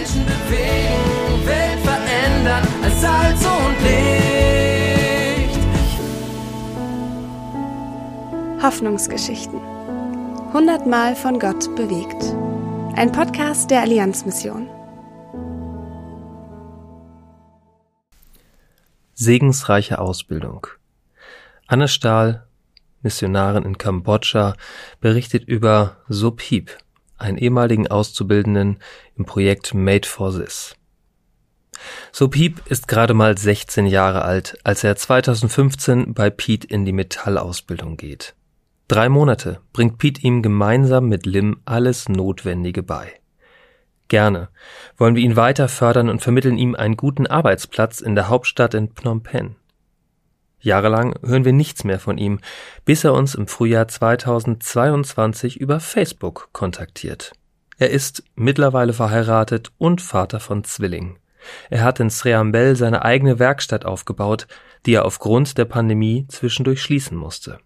Menschen bewegen, Welt verändern als Salz und Licht. Hoffnungsgeschichten. Hundertmal von Gott bewegt. Ein Podcast der Allianzmission. Segensreiche Ausbildung. Anne Stahl, Missionarin in Kambodscha, berichtet über Subhib, einen ehemaligen Auszubildenden im Projekt Made for This. Subhib ist gerade mal 16 Jahre alt, als er 2015 bei Pete in die Metallausbildung geht. Drei Monate bringt Pete ihm gemeinsam mit Lim alles Notwendige bei. Gerne wollen wir ihn weiter fördern und vermitteln ihm einen guten Arbeitsplatz in der Hauptstadt in Phnom Penh. Jahrelang hören wir nichts mehr von ihm, bis er uns im Frühjahr 2022 über Facebook kontaktiert. Er ist mittlerweile verheiratet und Vater von Zwillingen. Er hat in Sreambel seine eigene Werkstatt aufgebaut, die er aufgrund der Pandemie zwischendurch schließen musste.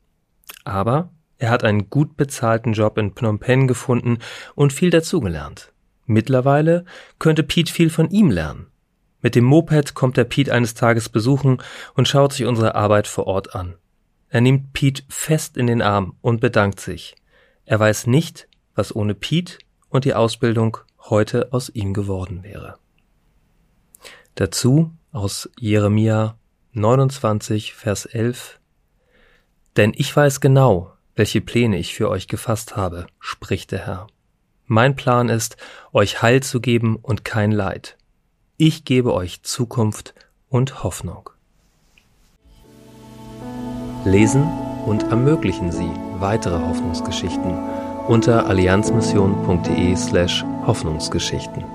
Aber er hat einen gut bezahlten Job in Phnom Penh gefunden und viel dazugelernt. Mittlerweile könnte Pete viel von ihm lernen. Mit dem Moped kommt der Pete eines Tages besuchen und schaut sich unsere Arbeit vor Ort an. Er nimmt Pete fest in den Arm und bedankt sich. Er weiß nicht, was ohne Pete und die Ausbildung heute aus ihm geworden wäre. Dazu aus Jeremia 29, Vers 11 Denn ich weiß genau, welche Pläne ich für euch gefasst habe, spricht der Herr. Mein Plan ist, euch Heil zu geben und kein Leid ich gebe euch Zukunft und Hoffnung. Lesen und ermöglichen Sie weitere Hoffnungsgeschichten unter allianzmission.de slash Hoffnungsgeschichten.